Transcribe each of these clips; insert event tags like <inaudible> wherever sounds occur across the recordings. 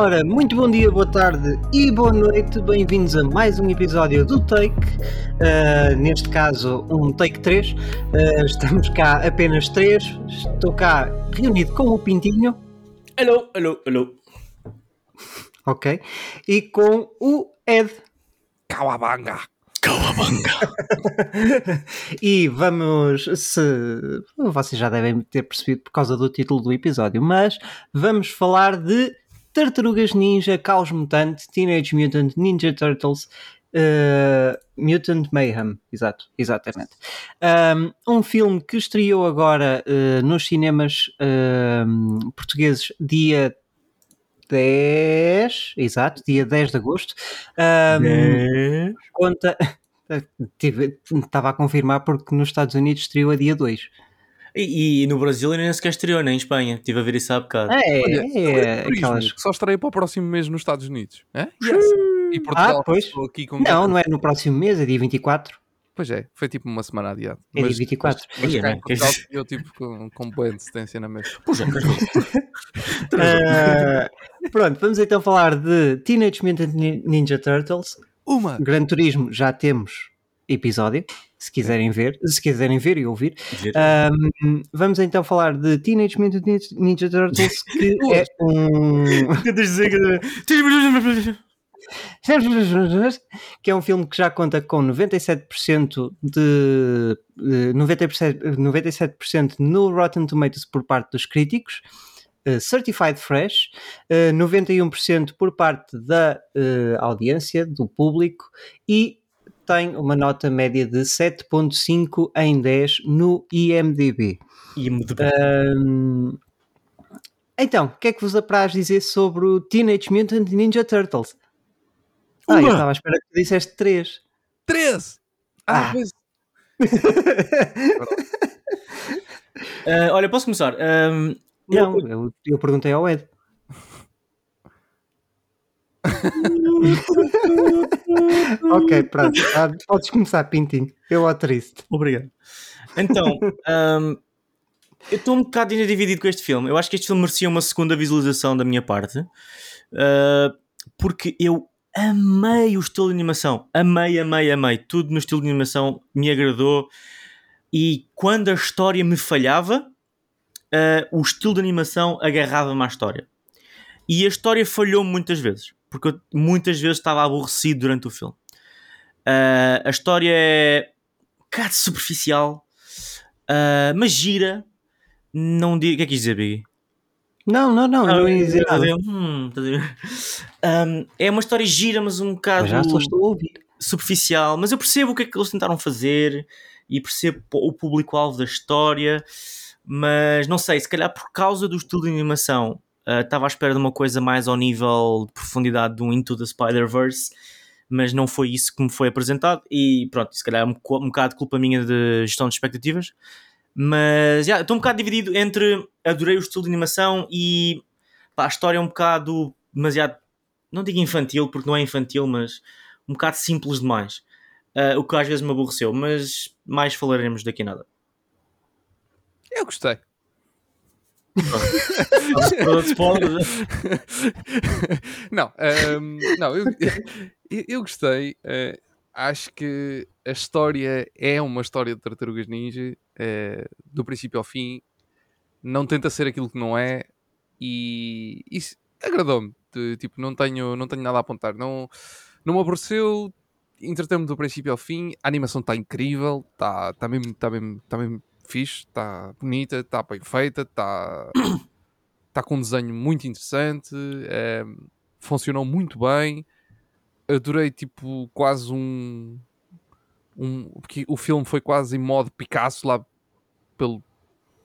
Ora, muito bom dia, boa tarde e boa noite. Bem-vindos a mais um episódio do Take. Uh, neste caso, um Take 3. Uh, estamos cá apenas três. Estou cá reunido com o Pintinho. Hello, hello, hello. Ok. E com o Ed. Kawabanga. Cowabunga. <laughs> e vamos, se vocês já devem ter percebido por causa do título do episódio, mas vamos falar de Tartarugas Ninja, Caos Mutante, Teenage Mutant Ninja Turtles, uh, Mutant Mayhem, exato, exatamente. Um, um filme que estreou agora uh, nos cinemas uh, portugueses dia 10, exato, dia 10 de agosto. Um, conta. <laughs> Estava a confirmar porque nos Estados Unidos estreou a dia 2. E, e, no Brasil ainda nem sequer estreou, nem em Espanha. Estive a ver isso há bocado. É, Olha, é, turismo, aquelas... que só estreia para o próximo mês nos Estados Unidos. É? Yes. E Portugal Ah, pois. aqui com Não, não é no próximo mês, é dia 24. Pois é, foi tipo uma semana adiado. É dia 24. Mas, mas Ia, cá né? Portugal eu tipo com, com boa antecedência na mesa. Pois é? <laughs> Ah, pronto, vamos então falar de Teenage Mutant Nin- Ninja Turtles. Uma! Gran Turismo já temos episódio, se quiserem ver, se quiserem ver e ouvir. Ahm, vamos então falar de Teenage Mutant Nin- Ninja Turtles, que <laughs> é um <laughs> <laughs> que- é um filme que já conta com 97% de eh, 90%, 97% no Rotten Tomatoes por parte dos críticos, eh, Certified Fresh, eh, 91% por parte da eh, audiência, do público e tem uma nota média de 7.5 em 10 no IMDb. De- Ahm, então, o que é que vos apraz dizer sobre o Teenage Mutant Ninja Turtles? Ah, eu Uma. estava à espera que tu disseste 3. Três! Ah, Ah. pois. <laughs> Ah, olha, posso começar? Ahm, Não, eu, eu perguntei ao Ed. <laughs> <laughs> ok, pronto. Ah, podes começar, Pintinho. Eu ao triste. Obrigado. Então, ahm, eu estou um bocado ainda dividido com este filme. Eu acho que este filme merecia uma segunda visualização da minha parte, ah, porque eu amei o estilo de animação. Amei, amei, amei. Tudo no estilo de animação me agradou. E quando a história me falhava, ah, o estilo de animação agarrava-me à história. E a história falhou muitas vezes, porque eu muitas vezes estava aborrecido durante o filme. Ah, a história é um bocado superficial, ah, mas gira. Não digo. O que é que quis dizer, Biggie? Não, não, não, não ia dizer Estás a nada. Hum? Um, é uma história gira, mas um bocado Mas superficial. Mas eu percebo o que é que eles tentaram fazer e percebo o público-alvo da história. Mas não sei, se calhar por causa do estilo de animação, ah, estava à espera de uma coisa mais ao nível de profundidade do Into the Spider-Verse. Mas não foi isso que me foi apresentado. E pronto, se calhar é um, um bocado culpa minha de gestão de expectativas. Mas estou um bocado dividido entre adorei o estilo de animação e pá, a história é um bocado demasiado, não digo infantil, porque não é infantil, mas um bocado simples demais. Ah, o que às vezes me aborreceu, mas mais falaremos daqui a nada. Eu gostei. <laughs> não, ehm, não eu, eu, eu gostei. eh, acho que a história é uma história de tartarugas ninja, eh, do princípio ao fim. Não tenta ser aquilo que não é, e isso agradou-me. Tipo, não tenho, não tenho nada a apontar. Não, não me aborreceu, entreteu-me do princípio ao fim. A animação está incrível, está tá mesmo, tá mesmo, tá mesmo fixe, está bonita, está bem feita, está <coughs> tá com um desenho muito interessante, eh, funcionou muito bem. Adorei, tipo, quase um. um porque o filme foi quase em modo Picasso lá pelo,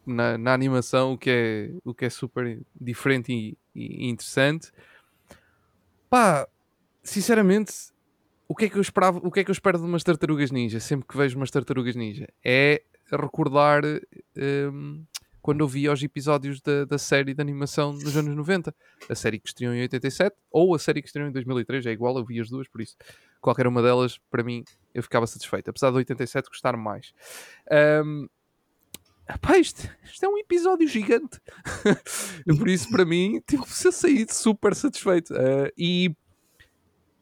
na, na animação, o que, é, o que é super diferente e, e interessante. Pá, sinceramente, o que é que eu esperava, o que é que eu espero de umas tartarugas ninja? Sempre que vejo umas tartarugas ninja, é recordar hum, quando eu via os episódios da, da série de animação nos anos 90. A série que estreou em 87 ou a série que estreou em 2003, é igual, eu vi as duas, por isso qualquer uma delas, para mim, eu ficava satisfeito. Apesar de 87 gostar mais. Hum, Pá, isto, isto é um episódio gigante. <laughs> Por isso, para mim, <laughs> tipo, saído super satisfeito. Uh, e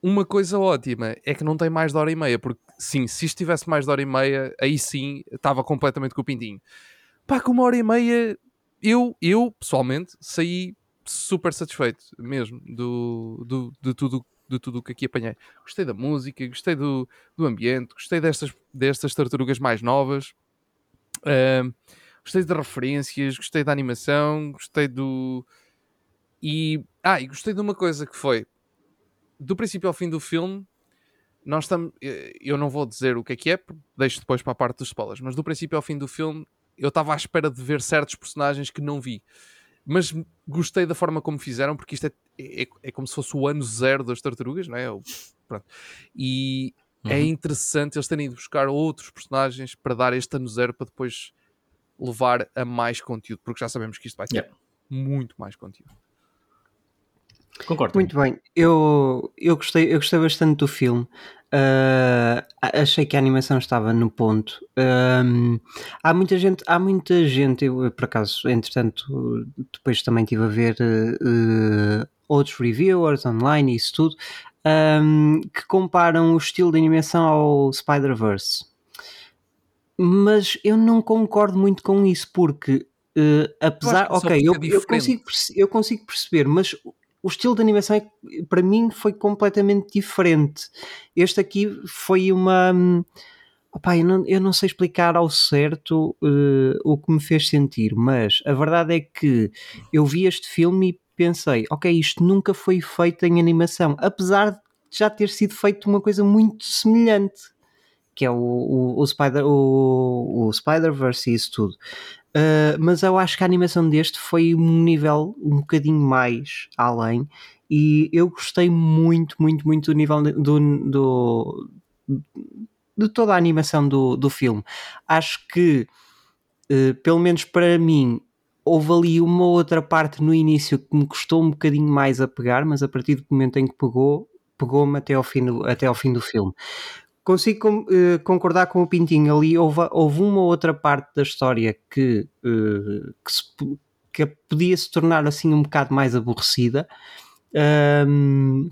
uma coisa ótima é que não tem mais de hora e meia, porque sim, se isto tivesse mais de hora e meia, aí sim estava completamente com o pintinho. Pá, com uma hora e meia, eu, eu pessoalmente saí super satisfeito mesmo do, do, de tudo de tudo o que aqui apanhei. Gostei da música, gostei do, do ambiente, gostei destas, destas tartarugas mais novas, uh, gostei de referências, gostei da animação, gostei do. E. Ah, e gostei de uma coisa que foi do princípio ao fim do filme. Nós estamos. Eh, eu não vou dizer o que é que é, deixo depois para a parte dos spoilers, mas do princípio ao fim do filme eu estava à espera de ver certos personagens que não vi mas gostei da forma como fizeram, porque isto é, é, é como se fosse o ano zero das tartarugas, não é? Pronto. E é uhum. é interessante eles terem ido buscar outros personagens para dar este ano zero para depois levar a mais conteúdo, porque já sabemos que isto vai ter yeah. muito mais conteúdo. Concordo. Muito bem, eu, eu, gostei, eu gostei bastante do filme. Uh, achei que a animação estava no ponto. Um, há muita gente, há muita gente, eu por acaso, entretanto, depois também estive a ver uh, outros reviewers online e isso tudo, um, que comparam o estilo de animação ao Spider-Verse. Mas eu não concordo muito com isso, porque uh, apesar, ok, eu, eu, consigo, eu consigo perceber, mas o estilo de animação é, para mim foi completamente diferente. Este aqui foi uma. Opa, eu, não, eu não sei explicar ao certo uh, o que me fez sentir, mas a verdade é que eu vi este filme e pensei, ok, isto nunca foi feito em animação, apesar de já ter sido feito uma coisa muito semelhante, que é o, o, o Spider, o, o Spider-Verse e isso tudo. Uh, mas eu acho que a animação deste foi um nível um bocadinho mais além e eu gostei muito, muito, muito do nível do, do de toda a animação do, do filme. Acho que, uh, pelo menos para mim, houve ali uma outra parte no início que me custou um bocadinho mais a pegar, mas a partir do momento em que pegou, pegou-me até, ao fim até ao fim do filme consigo uh, concordar com o Pintinho. Ali houve, houve uma outra parte da história que, uh, que, se, que, podia se tornar assim um bocado mais aborrecida. Um,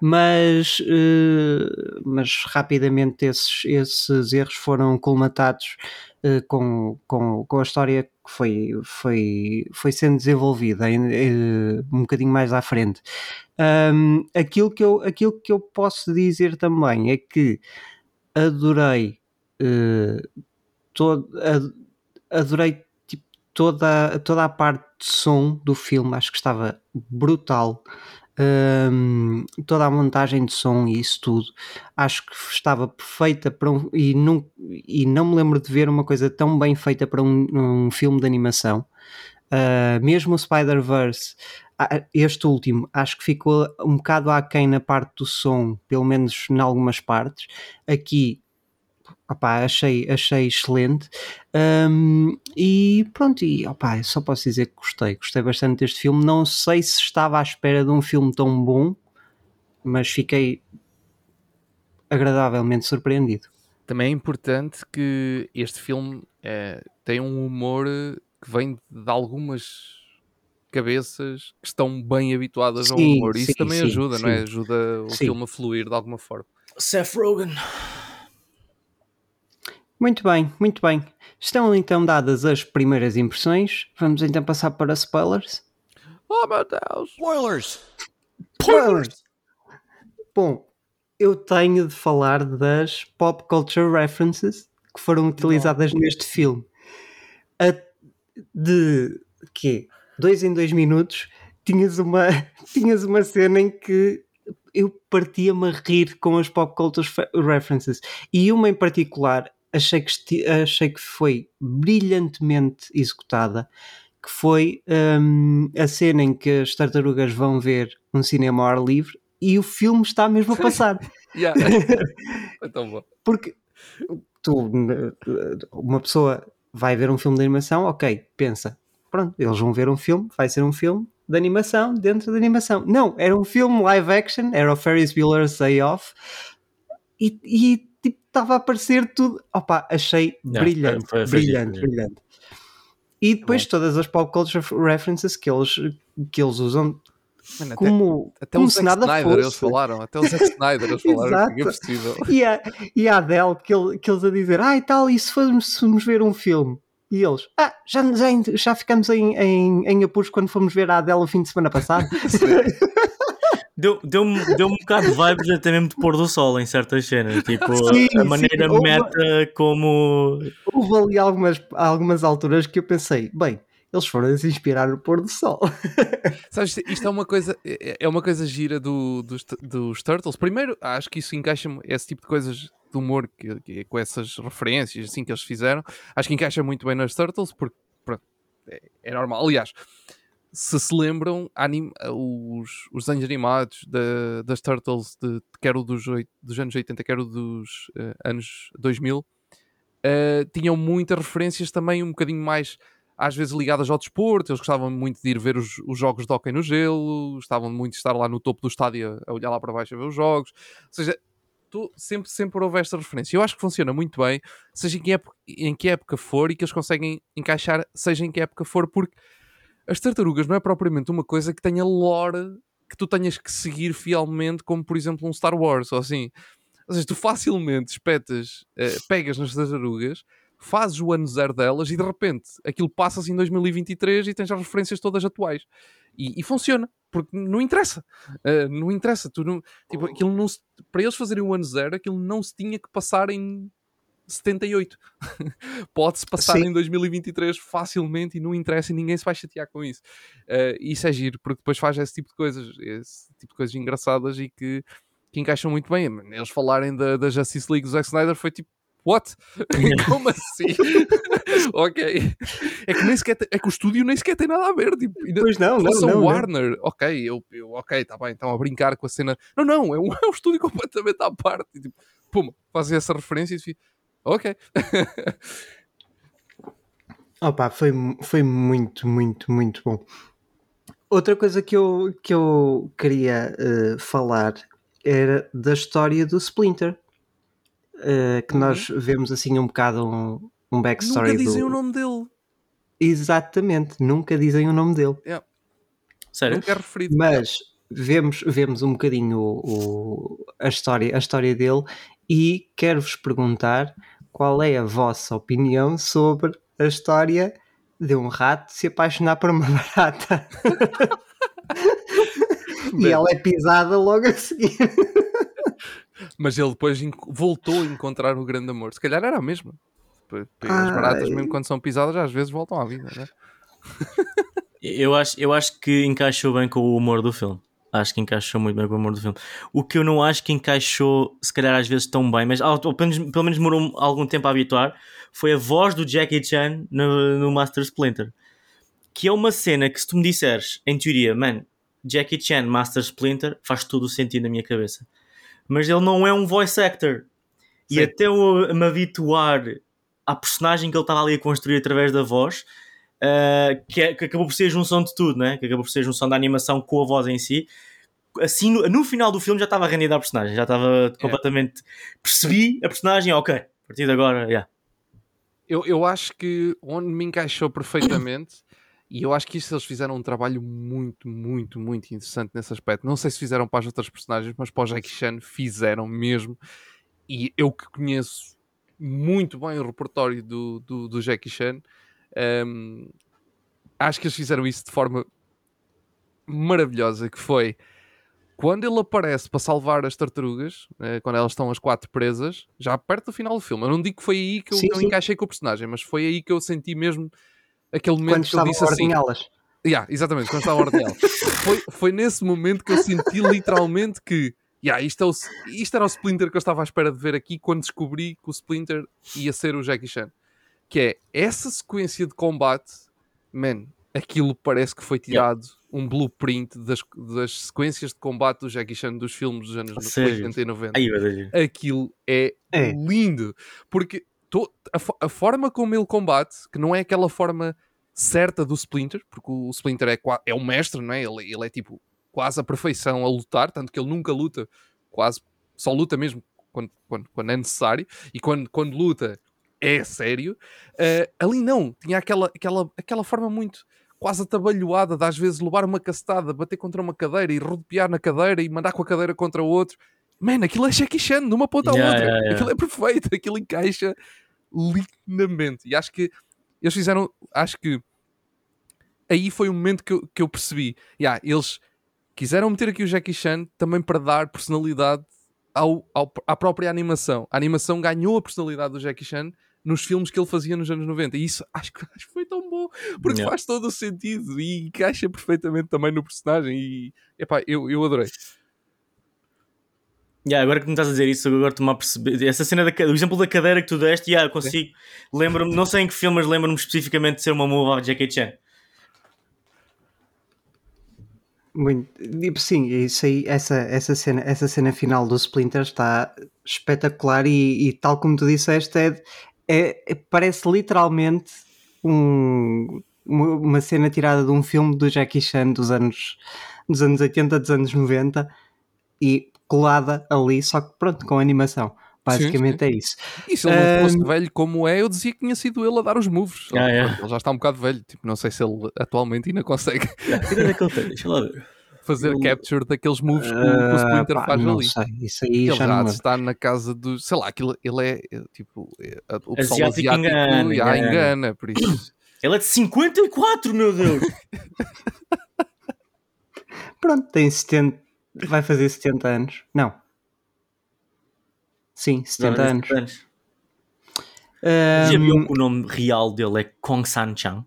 mas, uh, mas rapidamente esses, esses erros foram colmatados uh, com, com, com a história que foi, foi, foi sendo desenvolvida uh, um bocadinho mais à frente. Um, aquilo, que eu, aquilo que eu posso dizer também é que adorei todo, adorei tipo, toda, toda a parte de som do filme, acho que estava brutal um, toda a montagem de som e isso tudo, acho que estava perfeita para um, e não, e não me lembro de ver uma coisa tão bem feita para um, um filme de animação. Uh, mesmo o Spider-Verse, este último, acho que ficou um bocado aquém na parte do som, pelo menos em algumas partes. Aqui opá, achei, achei excelente. Um, e pronto, e opá, só posso dizer que gostei, gostei bastante deste filme. Não sei se estava à espera de um filme tão bom, mas fiquei agradavelmente surpreendido. Também é importante que este filme é, tem um humor que vem de algumas cabeças que estão bem habituadas sim, ao humor. Isso sim, também sim, ajuda, não é? Ajuda o filme a fluir de alguma forma. Seth Rogen. Muito bem, muito bem. Estão então dadas as primeiras impressões. Vamos então passar para spoilers. Oh meu Deus! Spoilers! Spoilers! Bom, eu tenho de falar das pop culture references que foram utilizadas Não. neste filme. A, de quê? Dois em dois minutos tinhas uma, <laughs> tinhas uma cena em que eu partia-me a rir com as pop culture references e uma em particular achei que, achei que foi brilhantemente executada, que foi um, a cena em que as tartarugas vão ver um cinema ao ar livre e o filme está mesmo a passar. <laughs> é <laughs> tão bom. Porque tu, uma pessoa vai ver um filme de animação, ok, pensa, pronto, eles vão ver um filme, vai ser um filme de animação dentro da animação. Não, era um filme live action, era o Ferris Bueller's Day Off, e, e estava a aparecer tudo. Opa, achei brilhante, brilhante, brilhante. E depois todas as pop culture references que eles, que eles usam Mano, até, como, até como o Zack nada Snyder fosse. eles falaram, até o Zack Snyder eles <laughs> falaram que é possível. E a, e a Adele, que, ele- que eles a dizer, ah, e tal, e se formos, se formos ver um filme? E eles, ah, já, já, já ficamos em, em, em apuros quando fomos ver a Adele o fim de semana passado. <laughs> <laughs> Deu- Deu-me deu um bocado de vibes até mesmo de pôr do sol em certas cenas. Tipo, Sim, a maneira sim. Houve- meta como. Houve ali algumas, algumas alturas que eu pensei, bem, eles foram se inspirar no pôr do sol. <laughs> Sabes, isto é uma coisa, é é uma coisa gira do, dos, dos Turtles. Primeiro, acho que isso encaixa esse tipo de coisas de humor que, que- com essas referências assim que eles fizeram. Acho que encaixa muito bem nas Turtles porque pronto, é, é normal. Aliás, se se lembram, anim- os, os desenhos animados da- das Turtles, de, quer o dos, dos anos 80, quer o dos eh, anos 2000, eh, tinham muitas referências também um bocadinho mais às vezes ligadas ao desporto, eles gostavam muito de ir ver os, os jogos de hóquei no gelo, gostavam muito de estar lá no topo do estádio a olhar lá para baixo a ver os jogos, ou seja, tu- sempre, sempre houve esta referência. Eu acho que funciona muito bem, seja em que, época, em que época for, e que eles conseguem encaixar, seja em que época for, porque as tartarugas não é propriamente uma coisa que tenha lore que tu tenhas que seguir fielmente, como por exemplo um Star Wars ou assim. Ou seja, tu facilmente espetas, eh, pegas nas tartarugas, fazes o ano zero delas e de repente aquilo passa-se em 2023 e tens as referências todas atuais. E, e funciona, porque não interessa. Eh, não interessa. Tu não, tipo, aquilo não se- para eles fazerem o ano zero, aquilo não se tinha que passar em 78. <laughs> Pode-se passar Sim. em 2023 facilmente e não interessa e ninguém se vai chatear com isso. Eh, isso é giro, porque depois faz esse tipo de coisas, esse tipo de coisas engraçadas e que, que encaixam muito bem. Eles falarem da, da Justice League do Zack Snyder foi tipo, what? <laughs> Como assim? <laughs> ok. É que, nem sequer tem- é que o estúdio nem sequer tem nada a ver. Tipo, Pois não, não, não, não. Warner, ok, eu, eu, ok, tá bem, estão a brincar com a cena. Não, não, é um, é um estúdio completamente à parte. Tipo, pum, fazem essa referência e ok. <laughs> Opa, foi, foi muito, muito, muito bom. Outra coisa que eu, que eu queria eh, falar era da história do Splinter. Eh, que Uhum. nós vemos assim um bocado um, um backstory Nunca dizem do... o nome dele. Exatamente, nunca dizem o nome dele. Sério? Nunca é referido. Mas vemos, vemos um bocadinho o, o- a, história, a história dele e quero-vos perguntar qual é a vossa opinião sobre a história de um rato se apaixonar por uma <laughs> barata. e ela é pisada logo a seguir. Mas ele depois voltou a encontrar o grande amor. Se calhar era a mesma. As Ai. baratas, mesmo quando são pisadas, às vezes voltam à vida. Né? Eu acho, eu acho que encaixou bem com o humor do filme. Acho que encaixou muito bem com o humor do filme. O que eu não acho que encaixou, se calhar às vezes tão bem, mas ao- pelo menos, pelo menos demorou algum tempo a habituar, foi a voz do Jackie Chan no, no Master Splinter. Que é uma cena que se tu me disseres, em teoria, man, Jackie Chan Master Splinter faz todo o sentido na minha cabeça. Mas ele não é um voice actor. E Sim. até eu me habituar à personagem que ele estava ali a construir através da voz, uh, que, é- que acabou por ser a junção de tudo, né? que acabou por ser a junção da animação com a voz em si. Assim, no, no final do filme já estava rendida a personagem, já estava completamente. Percebi a personagem, ok, a partir de agora, yeah. Eu, eu acho que onde me encaixou perfeitamente, e eu acho que isso eles fizeram um trabalho muito, muito, muito interessante nesse aspecto. Não sei se fizeram para as outras personagens, mas para o Jackie Chan fizeram mesmo. E eu que conheço muito bem o repertório do, do, do Jackie Chan, hum, acho que eles fizeram isso de forma maravilhosa, que foi quando ele aparece para salvar as tartarugas, eh, quando elas estão as quatro presas, já perto do final do filme. Eu não digo que foi aí que eu, Sim, encaixei com o personagem, mas foi aí que eu senti mesmo aquele momento Quando que estavam disse a assim. ordenhá-las. Yeah, exatamente, quando estava a ordenhá <laughs> foi, foi nesse momento que eu senti literalmente que yeah, isto, é o, isto era o Splinter que eu estava à espera de ver aqui quando descobri que o Splinter ia ser o Jackie Chan. Que é essa sequência de combate, man, aquilo parece que foi tirado um blueprint das, das sequências de combate do Jackie Chan dos filmes dos anos Sério? 80 e 90 Aí, vai dar aquilo é, É. lindo. Porque to- a, a forma como ele combate, que não é aquela forma certa do Splinter, porque o Splinter é, é o mestre, não é? Ele, ele é tipo quase a perfeição a lutar, tanto que ele nunca luta, quase só luta mesmo quando, quando, quando é necessário, e quando, quando luta <laughs> é sério. Uh, ali não, tinha aquela, aquela, aquela forma muito quase atabalhoada de às vezes levar uma castada, bater contra uma cadeira e rodopiar na cadeira e mandar com a cadeira contra o outro. Mano, aquilo é Jackie Chan de uma ponta à Yeah, outra. yeah, yeah. Aquilo é perfeito, <laughs> aquilo encaixa lindamente. E acho que eles fizeram, acho que aí foi o momento que eu, que eu percebi. Yeah, eles quiseram meter aqui o Jackie Chan também para dar personalidade ao, ao- à própria animação. A animação ganhou a personalidade do Jackie Chan nos filmes que ele fazia nos anos 90. E isso acho que, acho que foi tão bom, porque Yeah. faz todo o sentido e encaixa perfeitamente também no personagem. E epá, eu, eu adorei. Yeah, agora que me estás a dizer isso, agora estou-me a perceber. Essa cena, da, o exemplo da cadeira que tu deste, yeah, eu consigo. Lembro-me, não sei em que filme, mas lembro-me especificamente de ser uma move ao Jackie Chan. Muito, tipo, sim, isso aí, essa, essa, cena, essa cena final do Splinter está espetacular e, e tal como tu disseste, é, é- é- parece literalmente um- uma, cena tirada de um filme do Jackie Chan dos anos, dos anos 80, dos anos 90 e colada ali, só que pronto, com animação. Basicamente é isso. E se ele não fosse Ahm. velho como é, eu dizia que tinha sido ele a dar os moves. Ah, é. Pronto, Ele já está um bocado velho. Tipo, não sei se ele atualmente ainda consegue que idade é que ele tem? Deixa lá ver. Fazer Eu- capture daqueles moves que, o- que o Ah, Splinter pá, faz não ali. sei, isso aí Ele já já não está na casa do. Sei lá, aquilo, ele é é, tipo. é, o pessoal Asiático asiático engana, já engana. engana, por isso. <coughs> Ele é de 54, meu Deus! <laughs> Pronto, tem 70, vai fazer 70 anos. Não. Sim, 70 anos. Já Ahm, viu que o nome real dele é Kong San Chang?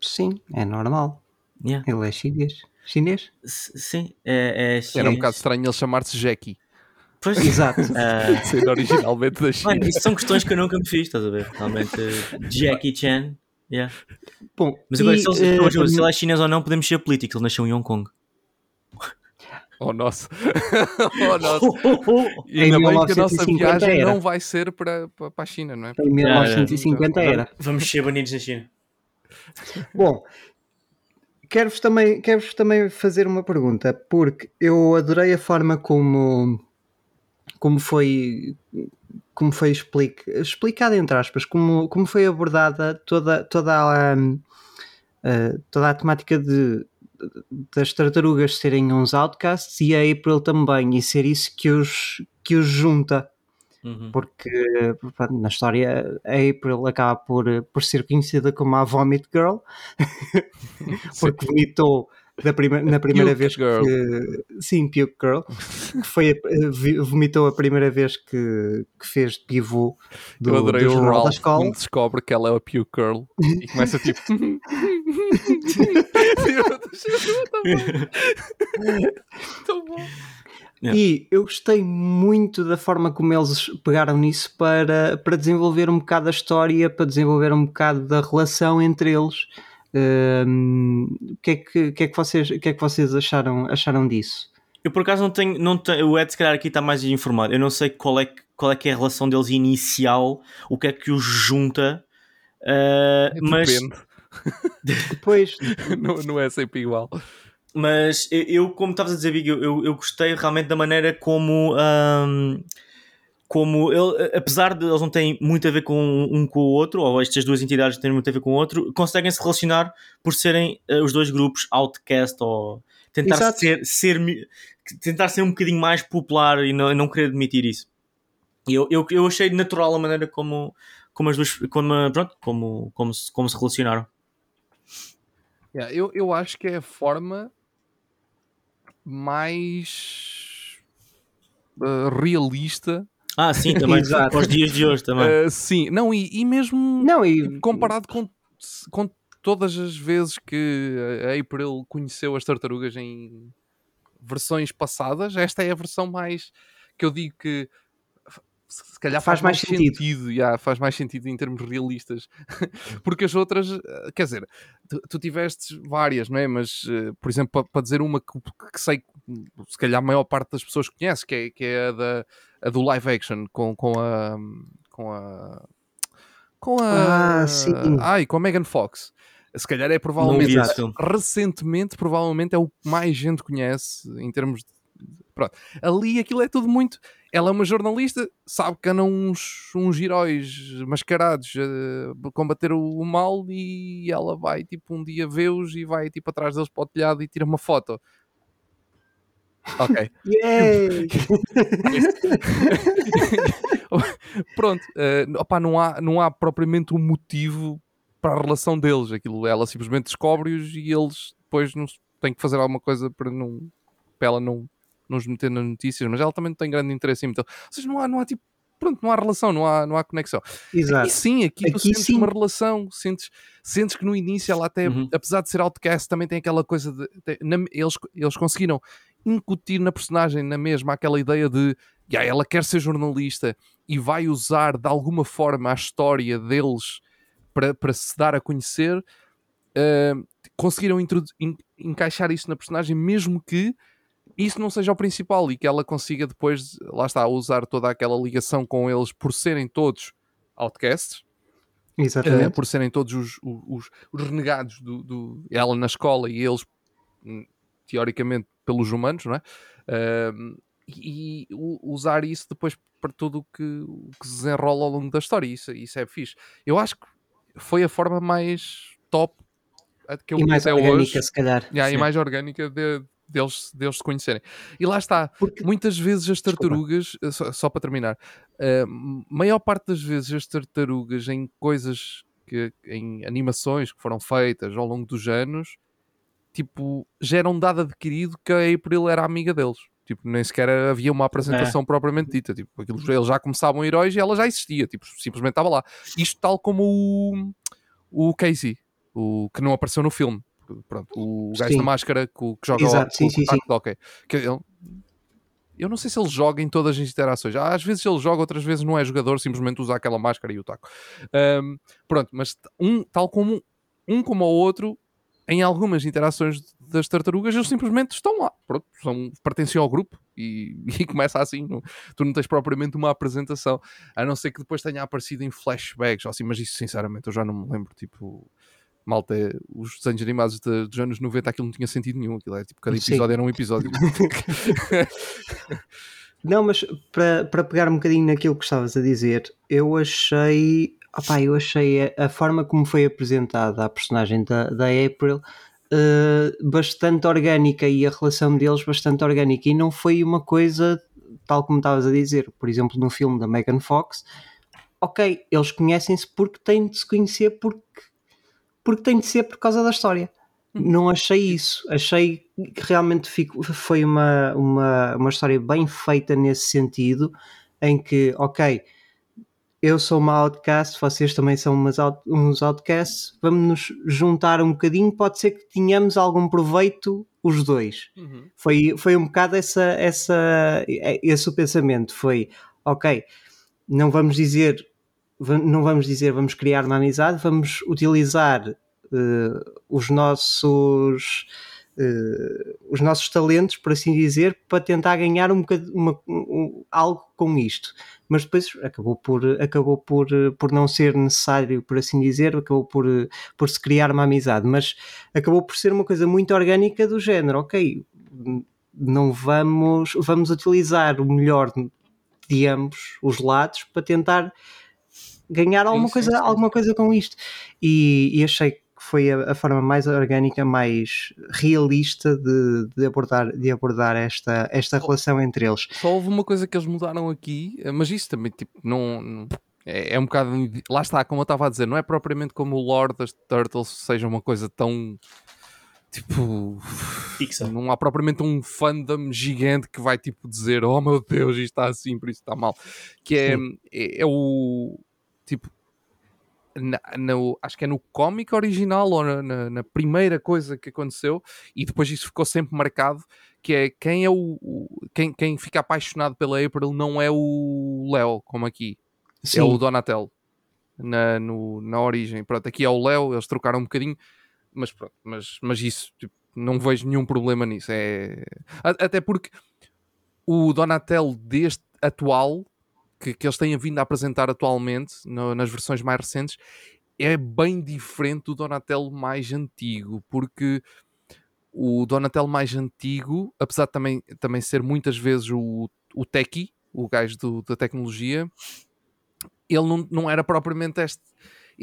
sim, é normal. Yeah. Ele é chinês. Chinês? S- Sim, é, é Era um bocado estranho ele chamar-se Jackie, Pois, <laughs> Exato. ah, <laughs> sendo originalmente da China. mano, isso são questões que eu nunca me fiz, estás a ver? Realmente, Jackie Chan. Yeah. Bom, Mas agora, e, se, ele, eh, se ele é chinês ou não, podemos ser políticos. Ele nasceu em Hong Kong. Oh, nossa. <laughs> oh, nossa. E ainda bem que a nossa 1950 viagem era. não vai ser para, para, para a China, não é? em 1950 yeah. era. Vamos ser banidos na China. Bom, quero-vos também, quero também fazer uma pergunta, porque eu adorei a forma como, como foi como foi explic, explicada entre aspas, como, como foi abordada toda, toda, a, toda a temática de das tartarugas serem uns outcasts e a April também, e ser isso que os, que os junta Uhum. porque pronto, na história a April acaba por, por ser conhecida como a Vomit Girl <laughs> porque vomitou da prime- na <laughs> primeira Puke vez Girl. que sim, Puke Girl que foi vi- vomitou a primeira vez que, que fez pivô do, Eu adorei do o jornal da Ralph escola quando descobre que ela é a Pew Girl e começa tipo. <laughs> Tão bom. Yeah. E eu gostei muito da forma como eles pegaram nisso para, para desenvolver um bocado a história, para desenvolver um bocado da relação entre eles. O que, é que, o que é que vocês, o que é que vocês acharam, acharam disso? Eu por acaso não tenho, não tenho. O Ed, se calhar, aqui está mais informado. Eu não sei qual é, que- qual é que é a relação deles inicial, o que é que os junta. ah, mas, Depende. <laughs> Depois, não, não é sempre igual. Mas eu, como estavas a dizer, Big, eu, eu, eu gostei realmente da maneira como. ahm, como ele, apesar de eles não terem muito a ver com um com o outro, ou estas duas entidades não terem muito a ver com o outro, conseguem se relacionar por serem eh, os dois grupos outcast ou tentar Exato. ser, ser tentar ser um bocadinho mais popular e não, não querer admitir isso. E eu, eu, eu achei natural a maneira como, como as duas como, pronto, como, como, se, como se relacionaram. Yeah, eu, eu acho que é a forma mais uh, realista. Ah, sim, <laughs> também para os dias de hoje também. Uh, sim, não, e, e mesmo não, e comparado com, com todas as vezes que a April conheceu as tartarugas em versões passadas, esta é a versão mais que eu digo que se calhar faz, Faz mais mais sentido. sentido, yeah, faz mais sentido em termos realistas, <laughs> porque as outras, eh, quer dizer, tu, tu tiveste várias, não é? Mas, eh, por exemplo, para dizer uma que, que sei que se calhar a maior parte das pessoas conhece, que é, que é a, da, a do live action com, com a com a com a Ah, sim. ai, com a Megan Fox. Se calhar é provavelmente recentemente, provavelmente é o que mais gente conhece em termos Pronto. Ali aquilo é tudo muito. Ela é uma jornalista, sabe que andam uns, uns heróis mascarados a combater o, mal e ela vai tipo um dia vê-os e vai tipo atrás deles para o telhado e tira uma foto. Ok. <laughs> <laughs> Pronto, uh, opá, não, há, não há propriamente um motivo para a relação deles. Aquilo, ela simplesmente descobre-os e eles depois não, têm que fazer alguma coisa para, não, para ela não, não os meter nas notícias, mas ela também não tem grande interesse em meter. Ou seja, não há, não há tipo. Pronto, não há relação, não há, não há conexão. Exato. E sim, aqui, tu Aqui sentes sim. uma relação, sentes, sentes que no início ela até, Uhum. apesar de ser outcast, também tem aquela coisa de. tem- na- eles, eles conseguiram incutir na personagem na mesma aquela ideia de "Ya, ela quer ser jornalista e vai usar de alguma forma a história deles para, para se dar a conhecer. Uh, conseguiram introdu- en- encaixar isso na personagem, mesmo que isso não seja o principal e que ela consiga depois, lá está, usar toda aquela ligação com eles por serem todos outcasts, Exatamente. por serem todos os, os, os renegados do, do- ela na escola e eles hum, teoricamente pelos humanos, não é? Ahm, e, e usar isso depois para tudo o que, que se desenrola ao longo da história. Isso, isso é fixe. Eu acho que foi a forma mais top que eu e mais até orgânica, hoje se calhar. Yeah, e mais orgânica de, deles, deles se conhecerem. E lá está, Porque- muitas vezes as tartarugas, eh, só, só para terminar, a maior parte das vezes as tartarugas em coisas, que, em animações que foram feitas ao longo dos anos, tipo, já era um dado adquirido que a April era amiga deles. Tipo, nem sequer havia uma apresentação propriamente dita. Tipo, aquilo, eles já começavam heróis e ela já existia. Tipo, simplesmente estava lá. Isto tal como o, o Casey, o, que não apareceu no filme. Pronto, o gajo Sim. da máscara que, que joga Exato, o, sim, o sim, taco de hóquei. Que ele- eu não sei se ele joga em todas as interações. Às vezes ele joga, outras vezes não é jogador, simplesmente usa aquela máscara e o taco. Ahm, pronto, mas um, tal como um como o outro, em algumas interações das tartarugas, eles simplesmente estão lá. Pronto, são, pertencem ao grupo e, <laughs> e começa assim. não- tu não tens propriamente uma apresentação, a não ser que depois tenha aparecido em flashbacks, ou assim, mas isso sinceramente eu já não me lembro. Tipo, malta, os desenhos animados de- dos anos 90, aquilo não tinha sentido nenhum. Aquilo era tipo, cada Sim. episódio era um episódio. <laughs> Não, mas para, para pegar um bocadinho naquilo que estavas a dizer, eu achei. Opá, eu achei a, a forma como foi apresentada a personagem da, da April eh, bastante orgânica e a relação deles bastante orgânica e não foi uma coisa tal como estavas a dizer, por exemplo no filme da Megan Fox ok, eles conhecem-se porque têm de se conhecer porque, porque tem de ser por causa da história não achei isso. Achei que realmente fico- foi uma, uma, uma história bem feita nesse sentido, em que, ok, eu sou uma outcast, vocês também são umas out- uns outcasts, vamos nos juntar um bocadinho, pode ser que tenhamos algum proveito os dois. Uhum. Foi, foi um bocado essa, essa, esse o pensamento. Foi, ok, não vamos dizer, não vamos dizer vamos criar uma amizade, vamos utilizar eh, os nossos eh, os nossos talentos, por assim dizer, para tentar ganhar um uma- um- algo com isto. Mas depois acabou por, acabou por, por não ser necessário, por assim dizer, acabou por, por se criar uma amizade, mas acabou por ser uma coisa muito orgânica do género, ok, não vamos, vamos utilizar o melhor de ambos os lados para tentar ganhar alguma, sim, coisa, sim. alguma coisa com isto. E, e achei que foi a, a forma mais orgânica, mais realista de, de abordar, de abordar esta, esta relação entre eles. Só houve uma coisa que eles mudaram aqui, mas isso também, tipo, não. não- é, é um bocado. Lá está, como eu estava a dizer, não é propriamente como o Lord das Turtles seja uma coisa tão. Tipo. Fixa. Não há propriamente um fandom gigante que vai, tipo, dizer: Oh meu Deus, isto está assim, por isso está mal. Que é, é, é o. Tipo. na- no- acho que é no cómic original ou na, na- na primeira coisa que aconteceu, e depois isso ficou sempre marcado que é quem é o, o- quem, quem fica apaixonado pela April não é o Léo, como aqui, Sim, é o Donatello na, no- na origem. Pronto, aqui é o Léo, eles trocaram um bocadinho, mas pronto, mas, mas isso tipo, não vejo nenhum problema nisso. É... Até porque o Donatello deste atual que, que eles têm vindo a apresentar atualmente no- nas versões mais recentes é bem diferente do Donatello mais antigo, porque o Donatello mais antigo, apesar de também, também ser muitas vezes o, o techie, o gajo do, da tecnologia, ele não, não era propriamente este.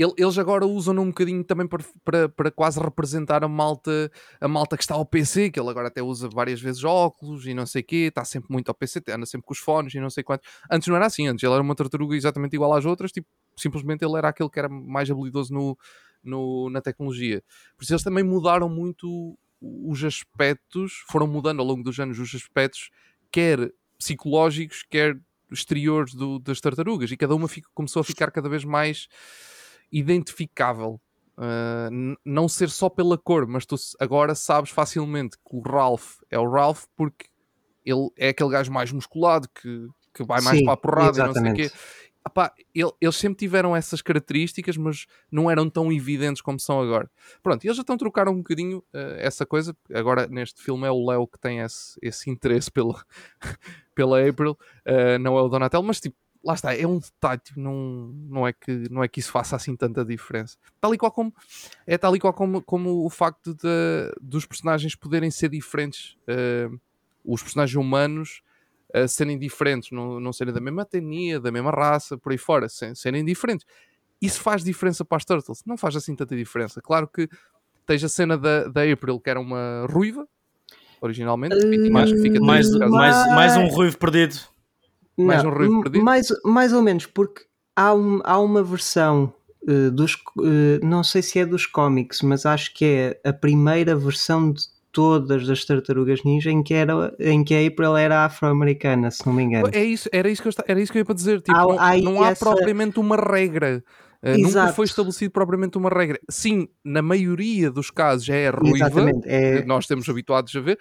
Ele, eles agora usam-no um bocadinho também para, para, para quase representar a malta, a malta que está ao PC, que ele agora até usa várias vezes óculos e não sei o quê, está sempre muito ao PC, anda sempre com os fones e não sei quanto. Antes não era assim, antes ele era uma tartaruga exatamente igual às outras, tipo, simplesmente ele era aquele que era mais habilidoso no, no, na tecnologia. Por isso eles também mudaram muito os aspectos, foram mudando ao longo dos anos os aspectos, quer psicológicos, quer exteriores do, das tartarugas, e cada uma fica, começou a ficar cada vez mais identificável. Uh, não ser só pela cor, mas tu agora sabes facilmente que o Ralph é o Ralph porque ele é aquele gajo mais musculado que, que vai mais Sim, para a porrada exatamente. e não sei o quê. Epá, ele, eles sempre tiveram essas características, mas não eram tão evidentes como são agora. Pronto, eles já estão a trocar um bocadinho uh, essa coisa. Agora, neste filme, é o Léo que tem esse, esse interesse pela, <laughs> pela April, uh, não é o Donatello, mas tipo, lá está, é um detalhe, tipo, não, não, é que, não é que isso faça assim tanta diferença. Tal e qual como, é tal e qual como, como o facto de, dos personagens poderem ser diferentes, uh, os personagens humanos uh, serem diferentes, não, não serem da mesma etnia, da mesma raça, por aí fora, sem, serem diferentes. Isso faz diferença para as Turtles? Não faz assim tanta diferença. Claro que tens a cena da, da April, que era uma ruiva, originalmente, uh, mais, mais, mais, mais um ruivo perdido. Mais não, um ruivo perdido? Mais, mais ou menos, porque há, um, há uma versão uh, dos. Uh, não sei se é dos cómics, mas acho que é a primeira versão de todas as tartarugas ninja em que, era, em que a April era afro-americana, se não me engano. É isso, era, isso que eu, era isso que eu ia para dizer. Tipo, há, não, há, não há essa... propriamente uma regra. Uh, nunca foi estabelecido propriamente uma regra. Sim, na maioria dos casos é ruiva, é... nós temos habituados a ver,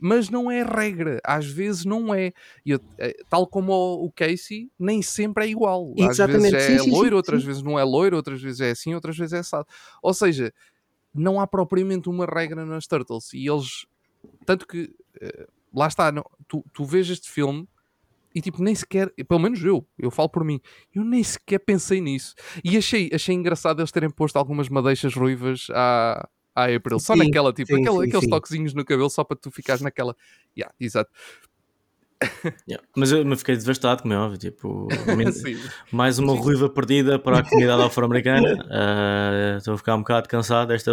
mas não é regra. Às vezes não é. Eu, eh, tal como o, Casey, nem sempre é igual. Às Exatamente. vezes é sim, loiro, sim, outras sim. vezes não é loiro, outras vezes é assim, outras vezes é assado. Ou seja, não há propriamente uma regra nas Turtles. E eles. Tanto que. Uh, lá está, não, tu, tu vês este filme e tipo, nem sequer, pelo menos eu, eu falo por mim, eu nem sequer pensei nisso. E achei, achei engraçado eles terem posto algumas madeixas ruivas à, à April, só sim, naquela, tipo, sim, aquela, sim, aqueles toquezinhos no cabelo só para tu ficares naquela. Yeah, exato. <laughs> Yeah. Mas eu me fiquei devastado, como é óbvio. Tipo, <laughs> mais uma ruiva perdida para a comunidade <laughs> afro-americana. Uh, estou a ficar um bocado cansado desta.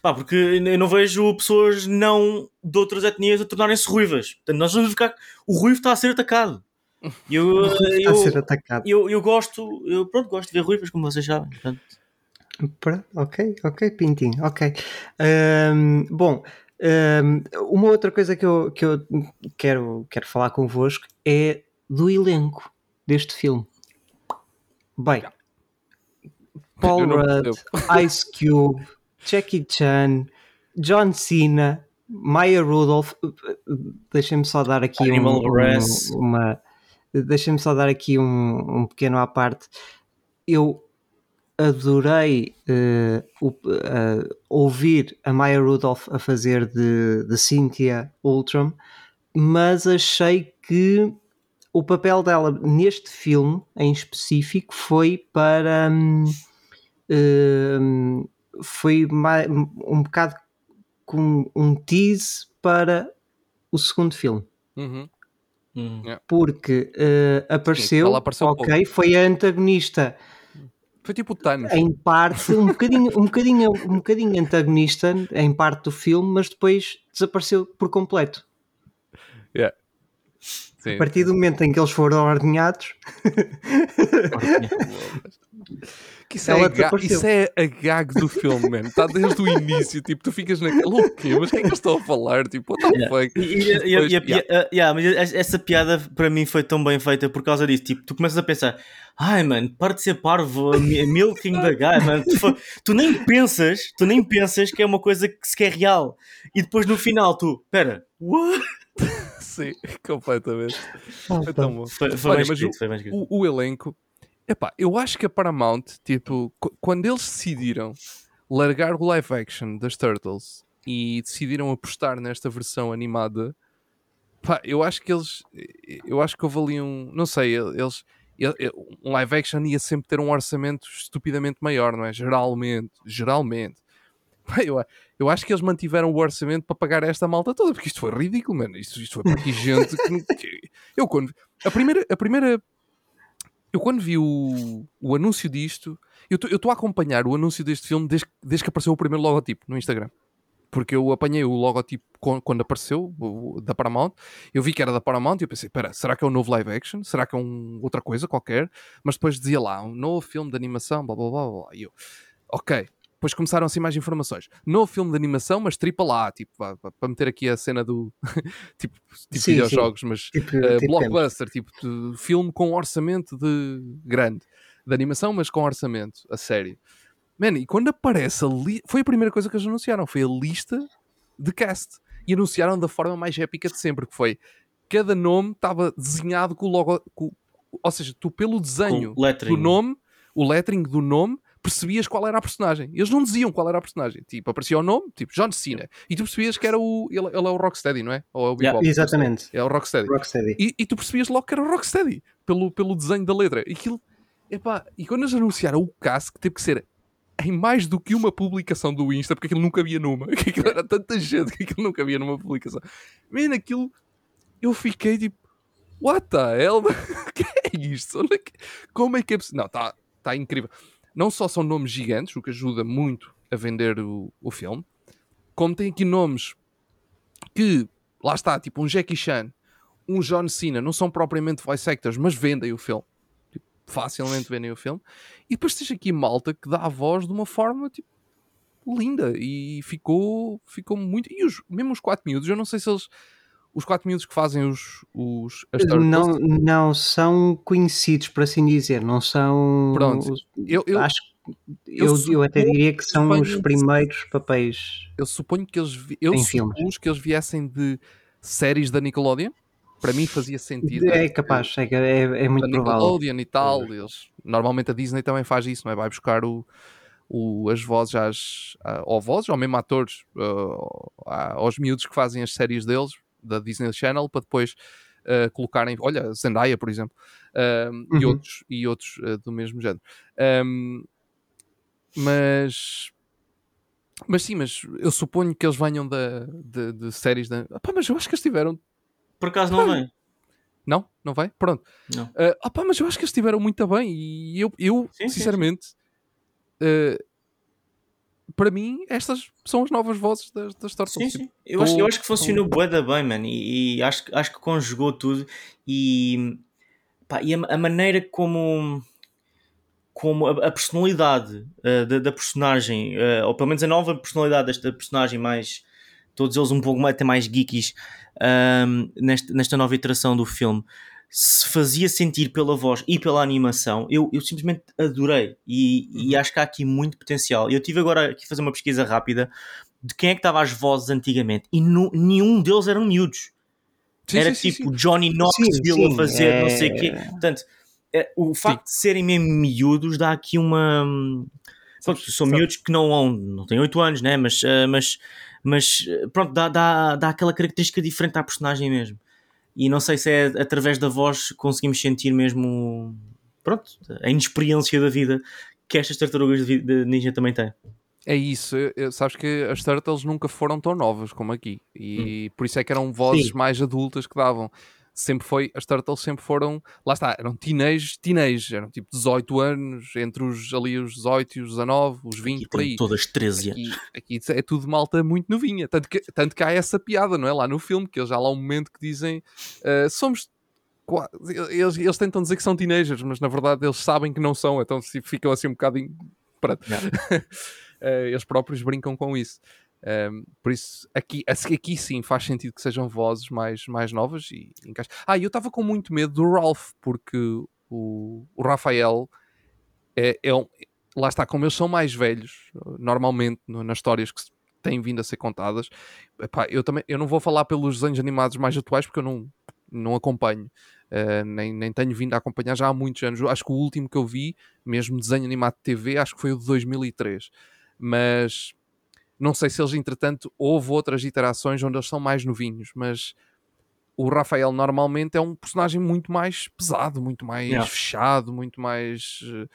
Pá, porque eu não vejo pessoas não de outras etnias a tornarem-se ruivas. Portanto, nós vamos ficar. O ruivo está a ser atacado. Eu, eu, a ser atacado. Eu, eu gosto, eu pronto, gosto de ver ruivas, como vocês sabem. Portanto... Ok, ok, Pintinho, ok. Um, bom, um, uma outra coisa que eu, que eu quero, quero falar convosco é do elenco deste filme. Bem, Paul Rudd, <laughs> Ice Cube, Jackie Chan, John Cena, Maya Rudolph. Deixem-me só dar aqui um, um, uma. Deixem-me só dar aqui um, um pequeno à parte. Eu adorei uh, uh, ouvir a Maya Rudolph a fazer de, de Cynthia Ultram, mas achei que o papel dela neste filme em específico foi para um, uh, foi um bocado com um tease para o segundo filme. Uhum. Uhum. Porque uh, apareceu, Sim, apareceu ok, um foi a antagonista foi tipo o Thanos. Em parte, um bocadinho, um, bocadinho, um bocadinho antagonista em parte do filme, mas depois desapareceu por completo. Yeah. Sim, a partir do momento em que eles foram ordenhados. <laughs> que isso, é a, isso é a gag do filme, man. Está desde o início, tipo, tu ficas naquele, o quê? Mas quem é que eu estou a falar? Tipo, what the fuck? Yeah. mas essa piada para mim foi tão bem feita por causa disso. Tipo, tu começas a pensar, ai, mano, para de ser parvo, milking da guy, mano. Tu, tu, nem pensas, tu nem pensas que é uma coisa que sequer é real. E depois no final tu, pera, what? <laughs> Sim, completamente. foi tão bom. Foi, foi Olha, mas escrito, o, foi o, o, elenco, epá, eu acho que a Paramount, tipo, quando eles decidiram largar o live action das Turtles e decidiram apostar nesta versão animada, pá, eu acho que eles, eu acho que houve ali um, não sei, eles, um live action ia sempre ter um orçamento estupidamente maior, não é? Geralmente, geralmente. Pá, Eu, eu acho que eles mantiveram o orçamento para pagar esta malta toda, porque isto foi ridículo, mano. Isto, isto foi para aqui gente que, Eu quando. A primeira. A primeira eu quando vi o, o anúncio disto, eu estou a acompanhar o anúncio deste filme desde, desde que apareceu o primeiro logotipo no Instagram. Porque eu apanhei o logotipo quando apareceu, da Paramount, eu vi que era da Paramount e eu pensei, espera, será que é um novo live action? Será que é um, outra coisa qualquer? Mas depois dizia lá, um novo filme de animação, blá blá blá blá. E eu, ok. Depois começaram assim mais informações. Novo filme de animação, mas tripla A, tipo, para meter aqui a cena do <laughs> tipo, tipo Sim, videojogos, mas Tipo, Uh, tipo blockbuster, tipo de filme com orçamento de grande, de animação, mas com orçamento, a sério. Man, e quando aparece a li... foi a primeira coisa que eles anunciaram, foi a lista de cast. E anunciaram da forma mais épica de sempre, que foi cada nome estava desenhado com o logo, com- ou seja, tu pelo desenho do nome, o lettering do nome, percebias qual era a personagem. Eles não diziam qual era a personagem. Tipo, aparecia o nome, tipo John Cena, e tu percebias que era o ele, ele é o Rocksteady, não é? Ou é o Yeah? Exatamente. É o Rocksteady. Rocksteady. E, e tu percebias logo que era o Rocksteady pelo, pelo desenho da letra. E aquilo, epá, e quando eles anunciaram o cast, que teve que ser em mais do que uma publicação do Insta, porque aquilo nunca havia numa, <laughs> que aquilo era tanta gente que aquilo nunca havia numa publicação. Man, aquilo eu fiquei tipo, what the hell? O <laughs> que é isto? É como é que é possível? Não, está tá incrível. Não só são nomes gigantes, o que ajuda muito a vender o, o filme, como tem aqui nomes que, lá está, tipo um Jackie Chan, um John Cena, não são propriamente voice actors, mas vendem o filme. Tipo, facilmente vendem o filme. E depois tens aqui malta que dá a voz de uma forma, tipo, linda. E ficou, ficou muito... E os, mesmo os 4 miúdos, eu não sei se eles... Os 4 miúdos que fazem os... os Não, não são conhecidos, por assim dizer, não são. Pronto. Eu- eu- acho eu, eu eu, até suponho diria que são os primeiros papéis. eu suponho que eles... Eu filmes. que eles viessem de séries da Nickelodeon. Para mim fazia sentido. É capaz, é, é, é muito da provável. Nickelodeon e tal. Eles, normalmente a Disney também faz isso, não é? Vai buscar o, o- as vozes às, ou vozes, ou mesmo atores, uh, aos miúdos que fazem as séries deles, da Disney Channel, para depois uh, colocarem, olha, Zendaya, por exemplo, e Uhum. outros, e outros uh, do mesmo género. Um, mas. Mas sim, mas eu suponho que eles venham da, de, de séries da. Pá, mas eu acho que eles tiveram. Por acaso não vem. Não? Não vai? Pronto. Não. Uh, opá, mas eu acho que eles estiveram muito bem e eu, eu Sim, sim, sinceramente, uh, para mim, estas são as novas vozes das, das Turtles. Sim, Tipo, sim. Eu acho, eu tô- acho que funcionou bué da bem, mano. E, e acho, que- acho que conjugou tudo. E, pá, e a, a maneira como, como a, a personalidade uh, da, da personagem, uh, ou pelo menos a nova personalidade desta personagem, mais todos eles um pouco mais, até mais geekies, um, nesta, nesta nova iteração do filme, se fazia sentir pela voz e pela animação, eu, eu simplesmente adorei. E, e acho que há aqui muito potencial. Eu tive agora aqui a fazer uma pesquisa rápida de quem é que estava às vozes antigamente e nu- nenhum deles eram miúdos. sim, Era sim, tipo sim. Johnny Knoxville a fazer não é- sei o quê. Portanto, é, o facto de serem mesmo miúdos dá aqui uma. Pronto, Sabes- são miúdos que não, não têm 8 anos, né? mas, eh, mas, mas eh, pronto, dá, dá, dá aquela característica diferente à personagem mesmo. E não sei se é através da voz que conseguimos sentir mesmo pronto, a inexperiência da vida que estas tartarugas de, de ninja também têm. É isso, eu- eu- sabes que as Turtles nunca foram tão novas como aqui e por isso é que eram vozes Sim. mais adultas que davam. Sempre foi, as Turtles sempre foram, lá está, eram teenage, teenage, eram tipo 18 anos, entre os ali os 18 e os 19, os 20 Aqui por aí. todas 13 anos. Aqui, aqui é tudo malta muito novinha. Tanto que, tanto que há essa piada, não é? Lá no filme, que eles já há lá um momento que dizem uh, somos. Eles, eles tentam dizer que são teenagers, mas na verdade eles sabem que não são, então ficam assim um bocado. em- Pronto. Uh, <laughs> eles próprios brincam com isso. Um, por isso, aqui, aqui sim faz sentido que sejam vozes mais, mais novas e encaixam. Ah, eu estava com muito medo do Ralph, porque o, o Rafael é, é um, lá está, como eles são mais velhos, normalmente no- nas histórias que têm vindo a ser contadas, epá, eu também eu não vou falar pelos desenhos animados mais atuais porque eu não, não acompanho, eh, nem, nem tenho vindo a acompanhar já há muitos anos. Acho que o último que eu vi, mesmo desenho animado de TV, acho que foi o de 2003, mas não sei se eles, entretanto, houve outras iterações onde eles são mais novinhos, mas o Rafael normalmente é um personagem muito mais pesado, muito mais Yeah. fechado, muito mais eh,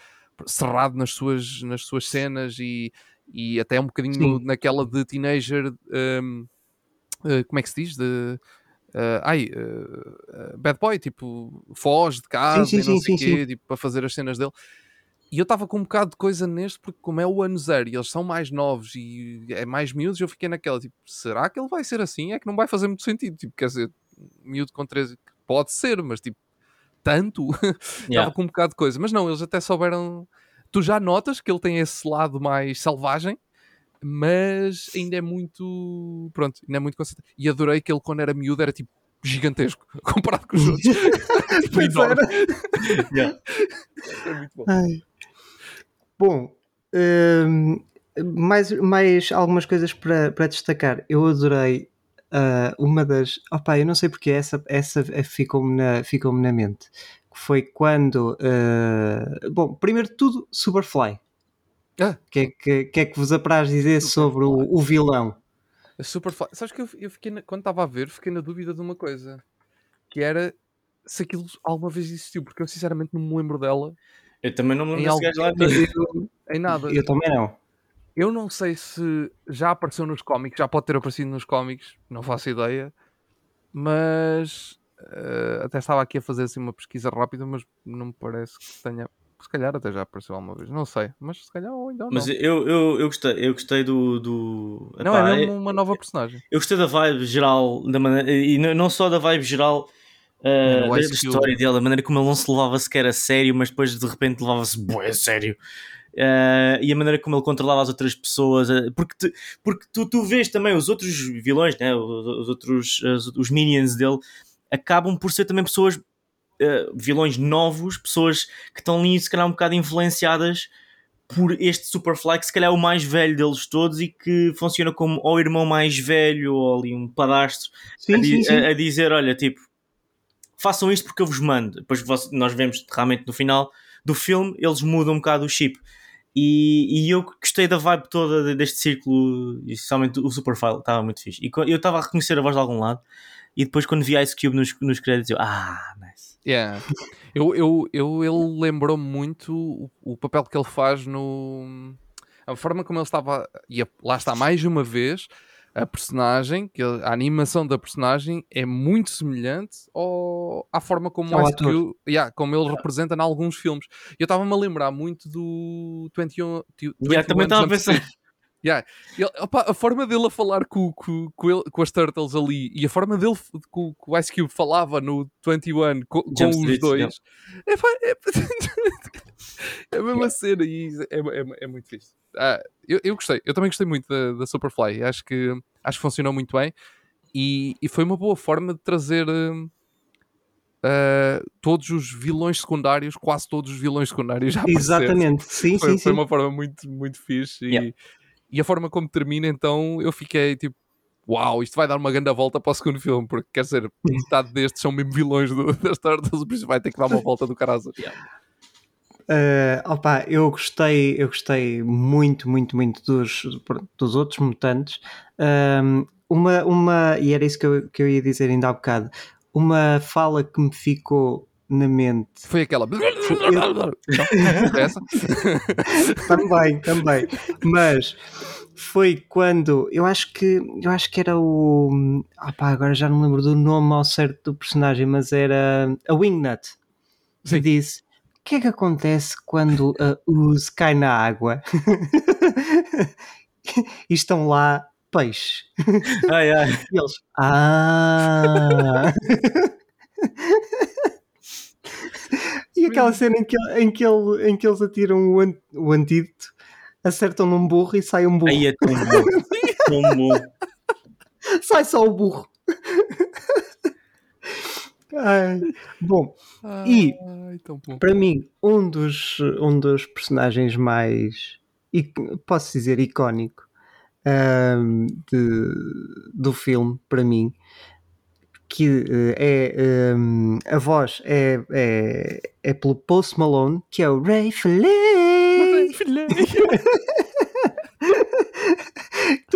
cerrado nas suas, nas suas cenas e, E até um bocadinho Sim. naquela de teenager. hum, eh, como é que se diz? De. eh, ai, eh, bad boy, tipo, foge de casa sim, e não sim, sei o sim, quê, tipo, para fazer as cenas dele. E eu estava com um bocado de coisa neste, porque como é o ano zero e eles são mais novos e é mais miúdos, eu fiquei naquela, tipo, será que ele vai ser assim? É que não vai fazer muito sentido, tipo, quer dizer, miúdo com 13, pode ser, mas tipo, tanto? <laughs> Estava Yeah. com um bocado de coisa. Mas não, eles até souberam... Tu já notas que ele tem esse lado mais selvagem, mas ainda é muito... Pronto, ainda é muito concentrado. E adorei que ele, quando era miúdo, era tipo gigantesco, <laughs> comparado com os outros. <laughs> tipo, Pois enorme. Yeah. É muito bom. Ai. Bom, hum, mais, mais algumas coisas para, para destacar. Eu adorei ah, uma das. Opa, eu não sei porque essa, essa ficou-me na, ficou na mente. Que foi quando. ah, bom, primeiro de tudo, Superfly. Ah. O que, é que, que é que vos apraz dizer sobre o, o vilão? A Superfly. Sabes que eu, eu fiquei, na- quando estava a ver, fiquei na dúvida de uma coisa. Que era se aquilo alguma vez existiu, porque eu sinceramente não me lembro dela Eu também não me em, lembro desse gajo lá. em nada. Eu também não. Eu não sei se já apareceu nos cómics, já pode ter aparecido nos cómics, não faço ideia, mas eh, até estava aqui a fazer assim uma pesquisa rápida, mas não me parece que tenha. Se calhar até já apareceu alguma vez, não sei, mas se calhar ou então Mas não. eu, eu, eu gostei, eu gostei do. do... Não, Epá, é mesmo uma nova personagem. Eu gostei da vibe geral, da maneira, e não só da vibe geral uh, o da, história dele, da maneira como ele não se levava sequer a sério, mas depois de repente levava-se bué a sério. Uh, e a maneira como ele controlava as outras pessoas, uh, porque, tu, porque tu, tu vês também os outros vilões, né? os, os outros os, os minions dele, acabam por ser também pessoas, uh, vilões novos, pessoas que estão ali se calhar um bocado influenciadas por este Superfly, que se calhar é o mais velho deles todos e que funciona como ou irmão mais velho ou ali um padastro a, Sim, di- sim, sim. a- a dizer: Olha, tipo, façam isto porque eu vos mando. Depois nós vemos realmente no final do filme, eles mudam um bocado o chip. E, e eu gostei da vibe toda de- deste círculo, especialmente o Superfly, estava muito fixe. E eu estava a reconhecer a voz de algum lado, e depois quando vi Ice Cube nos, nos créditos, eu, ah, nice. Yeah. Eu, eu, eu, ele lembrou-me muito o, o papel que ele faz no. A forma como ele estava. E lá está, mais uma vez, a personagem, que ele- a animação da personagem é muito semelhante ao, à forma como, Ao o Ice ator. Cube- yeah, como ele representa em alguns filmes. Eu estava-me a lembrar muito do 21. tu- Yeah, 21 também estava a pensar. Yeah. Ele- opa, a forma dele a falar com, com, com, ele- com as Turtles ali e a forma dele com, com o Ice Cube falava no 21 co- com, Jump os Street, dois é, é, <laughs> é a mesma cena e é, é, é muito fixe. Ah, eu, eu gostei, eu também gostei muito da, da Superfly. Acho que, acho que funcionou muito bem e, e foi uma boa forma de trazer ah, todos os vilões secundários, quase todos os vilões secundários já Exatamente, sim, foi, sim, foi sim. uma forma muito, muito fixe. E, Yeah. e a forma como termina, então, eu fiquei tipo, uau, isto vai dar uma grande volta para o segundo filme, porque quer dizer, metade destes são mesmo vilões do, das Turtles, por isso vai ter que dar uma volta do caralho. Uh, opa, eu gostei, eu gostei muito, muito, muito dos, dos outros mutantes. Um, uma, uma, e era isso que eu, que eu ia dizer ainda há bocado, uma fala que me ficou na mente Foi aquela. <laughs> Essa? <laughs> também, também. Mas foi quando eu acho que eu acho que era o ah pá, agora já não me lembro do nome ao certo do personagem, mas era a Wingnut que Sim. disse o que é que acontece quando a Uz cai na água <laughs> e estão lá peixes Ai, ai. e eles ah e aquela cena em que, em que, ele, em que eles atiram o, an, o antídoto acertam num burro e sai um burro Aí é tão bom. <laughs> tão bom. sai só o burro Ai, bom E- Ai, para mim, um dos, um dos personagens mais, posso dizer, icónico ahm, de- do filme, para mim, que eh, é ahm, a voz é, é, é pelo Post Malone, que é o Ray Fillet. <laughs>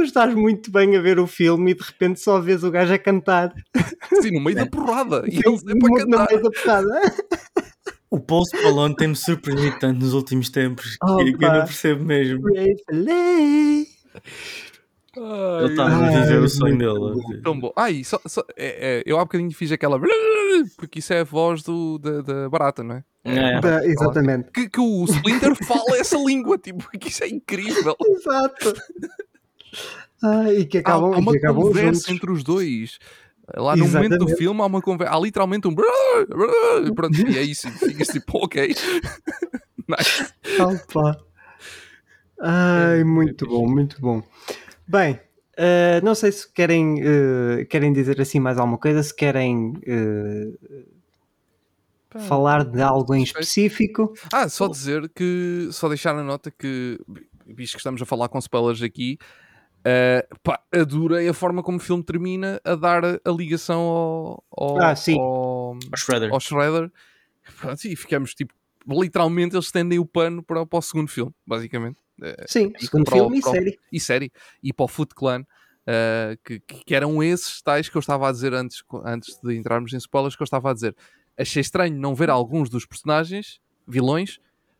tu estás muito bem a ver o filme e de repente só vês o gajo a cantar Sim, no meio da <laughs> porrada. E Sim, ele é para no- no cantar. meio da porrada. O Post Malone tem-me surpreendido tanto nos últimos tempos Oh, que, que eu não percebo mesmo. Ele está a viver Ai, o sonho dele. Tão bom. E só, só- é- é, eu há bocadinho fiz aquela. <laughs> Porque isso é a voz do, da, da barata, não é? É. Da- exatamente. Que, que o Splinter fala essa língua, tipo, <laughs> que isso é incrível. Exato. Ai, e que Há, acabam, há uma e que conversa entre os dois. Lá no momento do Exatamente. filme há uma conversa. Há literalmente um. Pronto, e é isso. Ficas tipo, ok. <laughs> nice. Opa. Ai, É, muito é bom, muito bom. Bem, eh, não sei se querem, eh, querem dizer assim mais alguma coisa, se querem eh, falar de algo em específico. Ah, só dizer que. Só deixar a nota que. Visto que estamos a falar com spoilers aqui. Eh, pá, adorei a forma como o filme termina a dar a, ligação ao, ao, Ah, sim. ao, O Shredder. ao Shredder. Pronto, e ficamos tipo. Literalmente eles estendem o pano para, para o segundo filme, basicamente. Eh, Sim, e segundo o- filme e o- série. e série e para o Foot Clan uh, que, que que eram esses tais que eu estava a dizer antes, antes de entrarmos em spoilers que eu estava a dizer achei estranho não ver alguns dos personagens vilões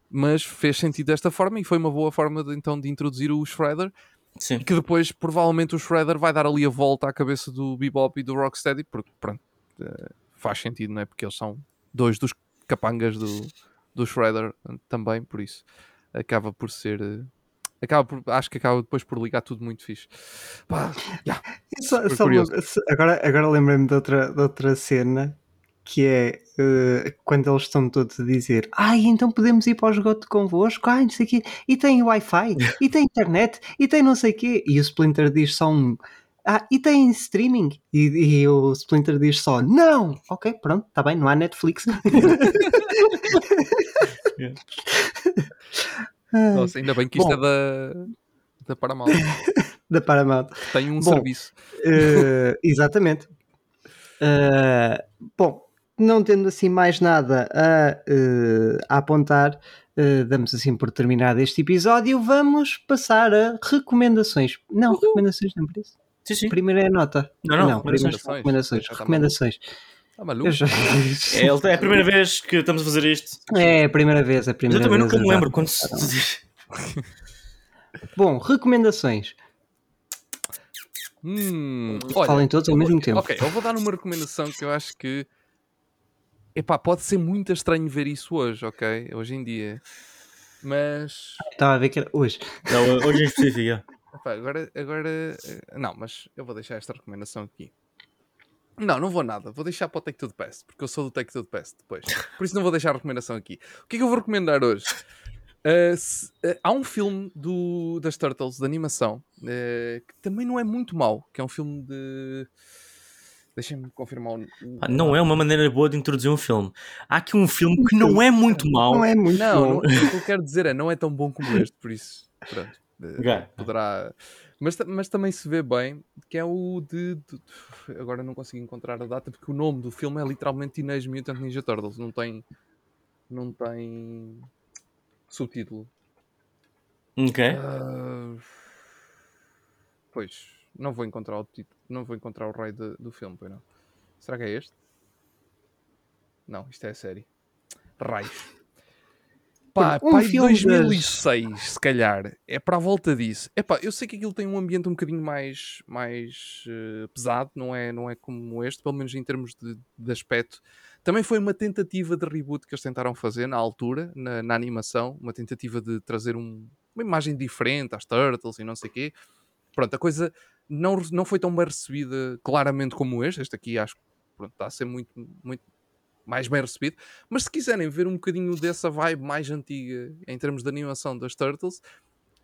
mas fez sentido desta forma e foi uma boa forma de, então de introduzir o Shredder Sim. que depois provavelmente o Shredder vai dar ali a volta à cabeça do Bebop e do Rocksteady porque pronto uh, faz sentido não é porque eles são dois dos capangas do, do Shredder também por isso acaba por ser uh, acaba por, acho que acaba depois por ligar tudo muito fixe Pá, yeah. E só- só agora agora lembrei-me de outra, de outra cena que é eh, quando eles estão todos a dizer ai, então podemos ir para o esgoto convosco, ai, não sei o quê, e tem Wi-Fi, e tem internet, e tem não sei o quê, e o Splinter diz só um ah, e tem streaming? E, e o Splinter diz só não! Ok, pronto, está bem, não há Netflix. <laughs> Nossa, ainda bem que isto Bom. é da, da Paramount <laughs> da Paramount. tem um Bom, serviço Eh, exatamente. Eh, bom, não tendo assim mais nada a, eh, a apontar, eh, damos assim por terminado este episódio. Vamos passar a recomendações. Não, recomendações não por isso. Sim, sim. Primeiro é a nota. Não, não, primeiro recomendações. recomendações. Tá Recomendações. Tá maluco? Eu já- É, é a primeira vez que estamos a fazer isto. É a primeira vez, a Mas primeira eu também vez. nunca me lembro quando se diz. <laughs> Bom, recomendações. Hum, olha, Falem todos ao mesmo tempo. Ok, eu vou dar uma recomendação que eu acho que epá, pode ser muito estranho ver isso hoje, ok? Hoje em dia. Mas Estava a ver que era hoje. Não, hoje em específico. epá, agora, agora eh, não, mas eu vou deixar esta recomendação aqui. Não, não vou nada. Vou deixar para o Take to the Past, porque eu sou do Take to the Past depois. Por isso não vou deixar a recomendação aqui. O que é que eu vou recomendar hoje? Uh, se- uh, há um filme do, das Turtles, de animação, uh, que também não é muito mau, que é um filme de... Deixem-me confirmar o... Não é uma maneira boa de introduzir um filme. Há aqui um filme que não é muito mau. Não é muito Não, bom. não, o que eu quero dizer é, não é tão bom como este, por isso, pronto. uh, Ok. Poderá... Mas, mas também se vê bem que é o de, de- Agora não consigo encontrar a data porque o nome do filme é literalmente Teenage Mutant Ninja Turtles. Não tem. Não tem. Subtítulo. Ok. Ah, pois, não vou encontrar o título, não vou encontrar o raio de- do filme, pois não. Será que é este? Não, isto é a série. Raios. Pá, Um pá, em filme das- 2006, se calhar, é para a volta disso. Epá, eu sei que aquilo tem um ambiente um bocadinho mais, mais eh, pesado, não é, não é como este, pelo menos em termos de, de aspecto. Também foi uma tentativa de reboot que eles tentaram fazer na altura, na, na animação, uma tentativa de trazer um- uma imagem diferente às Turtles e não sei o quê. Pronto, a coisa não, não foi tão bem recebida claramente como este. Este aqui acho que pronto, está a ser muito, muito mais bem recebido. Mas se quiserem ver um bocadinho dessa vibe mais antiga em termos de animação das Turtles,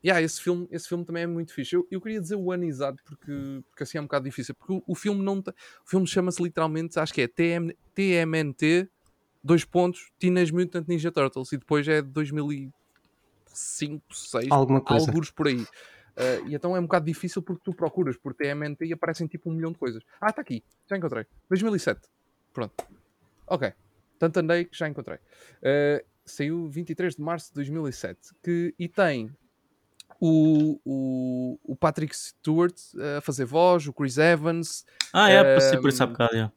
yeah, esse, filme, esse filme também é muito fixe. Eu, eu queria dizer o ano exato porque, porque assim é um bocado difícil. Porque o, o filme não o filme chama-se literalmente, acho que é TM, TMNT, dois pontos, Teenage Mutant Ninja Turtles, e depois é de 2005, 2006, Alguma coisa. alguns por aí. Uh, e então é um bocado difícil porque tu procuras por TMNT e aparecem tipo um milhão de coisas. Ah, está aqui, já encontrei. 2007. Pronto. Ok. Tanto andei que já encontrei. Uh, saiu 23 de março de 2007. Que, e tem o, o, o Patrick Stewart a fazer voz, o Chris Evans, Ah, é, passei por isso há Ehm, bocado. é.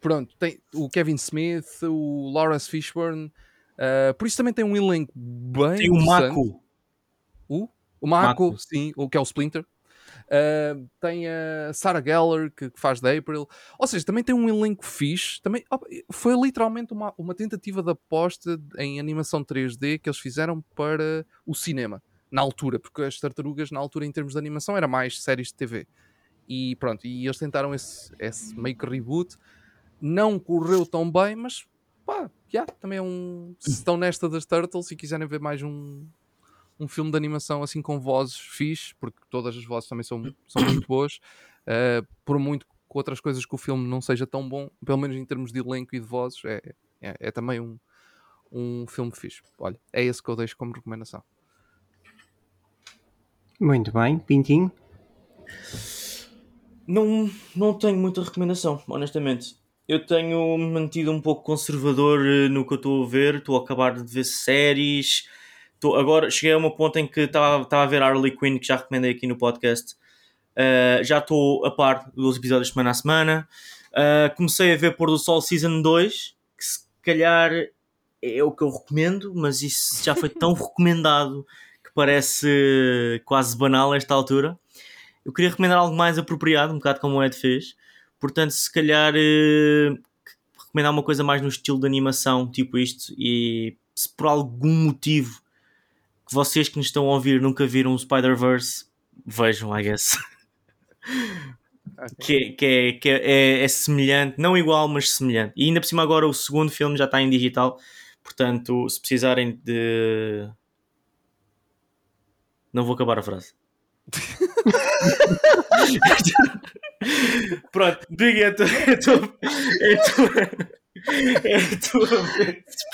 pronto, tem o Kevin Smith, o Lawrence Fishburne, Uh, por isso também tem um elenco bem Tem o. Mako. O? Mako, Mako. sim, o que é o Splinter. Uh, tem a Sarah Geller, que, que faz da April. Ou seja, também tem um elenco fixe. Também, foi literalmente uma, uma tentativa de aposta em animação 3D que eles fizeram para o cinema, na altura, porque as tartarugas, na altura, em termos de animação, era mais séries de TV. E pronto, e eles tentaram esse, esse meio que reboot. Não correu tão bem, mas pá, já, também é um. Se estão nesta das Turtles e quiserem ver mais um, um filme de animação assim com vozes fixe, porque todas as vozes também são, são muito boas, uh, por muito que outras coisas que o filme não seja tão bom, pelo menos em termos de elenco e de vozes, é, é, é também um, um filme fixe. Olha, é esse que eu deixo como recomendação. Muito bem, Pintinho. Não, não tenho muita recomendação, honestamente. Eu tenho mantido um pouco conservador eh, no que eu estou a ver. Estou a acabar de ver séries. Estou, agora cheguei a uma ponto em que estava a ver Harley Quinn, que já recomendei aqui no podcast. Uh, já estou a par dos episódios semana a semana. Uh, comecei a ver Pôr do Sol Season 2, que se calhar é o que eu recomendo, mas isso já foi tão <laughs> recomendado que parece quase banal a esta altura. Eu queria recomendar algo mais apropriado, um bocado como o Ed fez. Portanto, se calhar uh, recomendar uma coisa mais no estilo de animação, tipo isto, e se por algum motivo vocês que nos estão a ouvir nunca viram o Spider-Verse, vejam, I guess. que, que, é, que é, é, é, semelhante, não igual, mas semelhante. E ainda por cima agora o segundo filme já está em digital, portanto, se precisarem de... Não vou acabar a frase. <laughs> <laughs> Pronto, Big, é tu, é tu, é tu, é <laughs> Se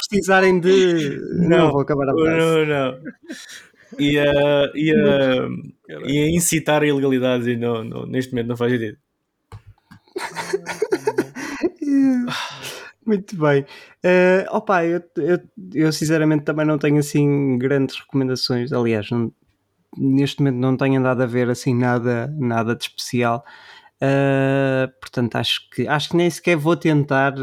precisarem de. Não, não vou acabar a frase. Não, não. Ia, ia, ia incitar a ilegalidades e não, não, neste momento não faz sentido. <laughs> Muito bem. Uh, opa, eu, eu, eu sinceramente também não tenho assim grandes recomendações. Aliás, não, neste momento não tenho andado a ver assim nada, nada de especial. Uh, portanto, acho que, acho que nem sequer vou tentar,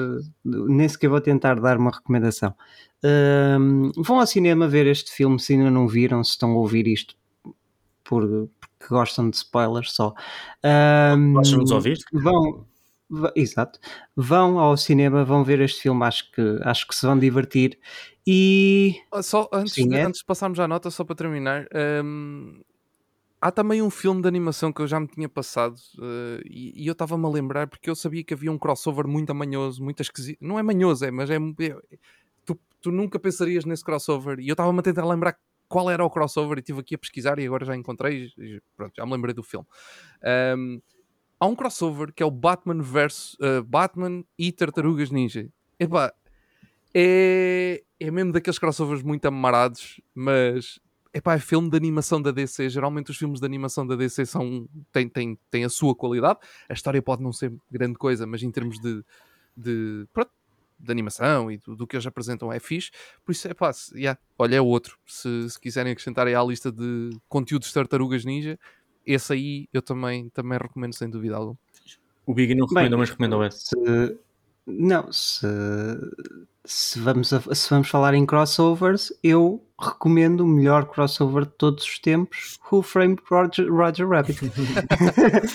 nem sequer vou tentar dar uma recomendação. Uh, vão ao cinema ver este filme se ainda não viram, se estão a ouvir isto por, porque gostam de spoilers só. Uh, Gostam de nos ouvir? Vão, exato. Vão ao cinema, vão ver este filme, acho que, acho que se vão divertir. E só antes, Sim, é? antes de passarmos à nota, só para terminar, um, há também um filme de animação que eu já me tinha passado uh, e, e, eu estava-me a lembrar porque eu sabia que havia um crossover muito amanhoso, muito esquisito. Não é manhoso, é, mas é. é tu, tu, nunca pensarias nesse crossover e eu estava-me a tentar lembrar qual era o crossover e estive aqui a pesquisar e agora já encontrei. E, pronto, já me lembrei do filme. Um, há um crossover que é o Batman versus uh, Batman e Tartarugas Ninja. Epá, é, é mesmo daqueles crossovers muito amarados, mas epá, é filme de animação da DC. Geralmente os filmes de animação da DC são, têm, têm, têm a sua qualidade. A história pode não ser grande coisa, mas em termos de, de, pronto, de animação e do, do, que eles apresentam é fixe. Por isso, epá, se, yeah, olha, é outro. Se, se quiserem acrescentar aí à lista de conteúdos Tartarugas Ninja, esse aí eu também, também recomendo sem dúvida alguma. O Big não recomenda, mas recomenda o S. Não, se, se, vamos a, se vamos falar em crossovers, eu recomendo o melhor crossover de todos os tempos, Who Framed Roger, Roger Rabbit. <laughs>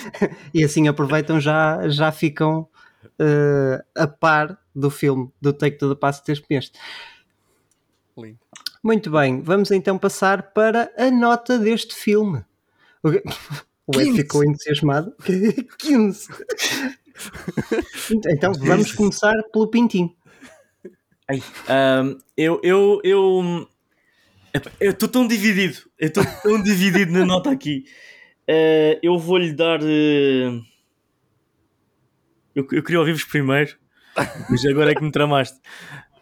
<laughs> e assim aproveitam, já, já ficam uh, a par do filme, do Take to the Past deste mês. Lindo. Muito bem, vamos então passar para a nota deste filme. O <laughs> Ed ficou entusiasmado. 15. então vamos começar pelo Pintinho. Um, eu eu eu eu estou tão dividido. Eu estou tão dividido na nota aqui. Uh, eu vou-lhe dar. Uh... Eu, eu queria ouvir-vos primeiro, mas agora é que me tramaste.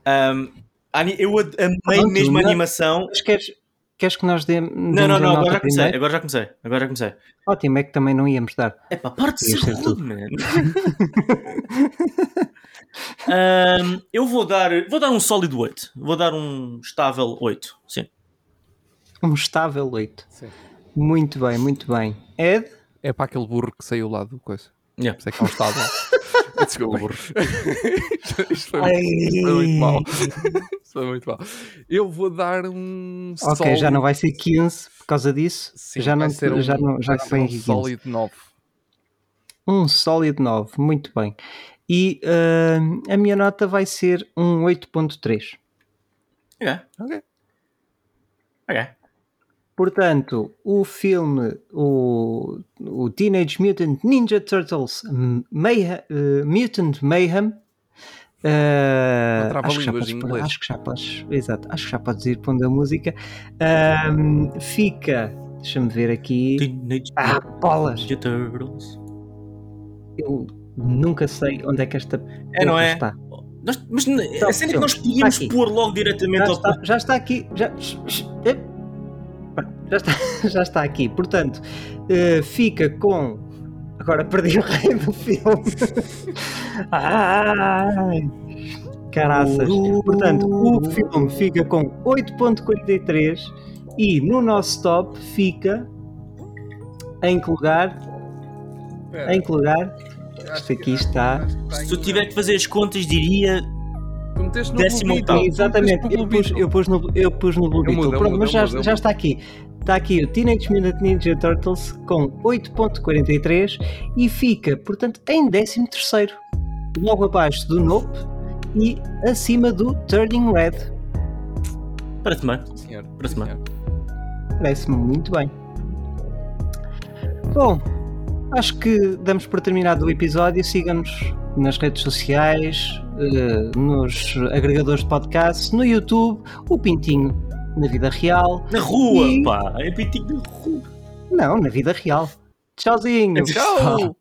Um, eu amei mesmo a animação. Mas queres, Queres que nós demos. Não, não, não, agora já comecei, agora já comecei, agora já comecei. Ótimo, é que também não íamos dar. É pá, parte de ser tudo, man. <laughs> um, eu vou dar, vou dar um sólido 8. Vou dar um estável 8, sim. Um estável 8. Sim. Muito bem, muito bem. Ed? É para aquele burro que saiu lá do coisa. Yeah. Sei que é um estável. <laughs> Desculpa. Porra. <laughs> Isto foi, isto foi muito mal. Isto foi muito mal. Eu vou dar um Ok, já não vai ser 15 por causa disso. Sim, já vai não, ser um, já não, já vai ser foi um aqui 15. sólido 9. Um sólido 9, muito bem. E hum, a minha nota vai ser um 8.3. Ok, Ok. ok. Portanto, o filme, o, o Teenage Mutant Ninja Turtles Mayhem, eh, Mutant Mayhem. Não acho, que já podes inglês. acho que já podes, exato, acho que já podes ir pondo a música. Fica, deixa-me ver aqui. Teenage Ah, bolas! Ninja Turtles. Eu nunca sei onde é que esta É, não é? está. Nós, mas Então, a cena é que nós podíamos pôr logo diretamente já ao está, já está aqui. Já. Já, está, <laughs> já está aqui. Portanto, eh, fica com. Agora perdi o rei do filme. <laughs> Ai, caraças. Portanto, o filme fica com 8.43 e no nosso top fica. Em que lugar? Em que lugar? Isto aqui está. Se tu tiver que fazer as contas, diria. Tu meteste no décimo Exatamente, eu Blue pus, Beetle. eu pus no, eu pus no Blue Beetle. Pronto, mas já, já está aqui. Está aqui o Teenage Mutant Ninja Turtles com 8.43 e fica, portanto, em 13 terceiro, logo abaixo do Nope e acima do Turning Red. Parece bem. Senhor. Parece Sim, bem. senhor. Parece-me muito bem. Bom, acho que damos por terminado o episódio. Siga-nos nas redes sociais, eh, nos agregadores de podcast, no YouTube, o Pintinho na vida real. Na rua, E- pá. É pitinho na rua. Não, na vida real. Tchauzinho. Tchau!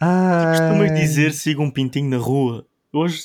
Ai. <laughs> Costumas dizer siga um pintinho na rua. Hoje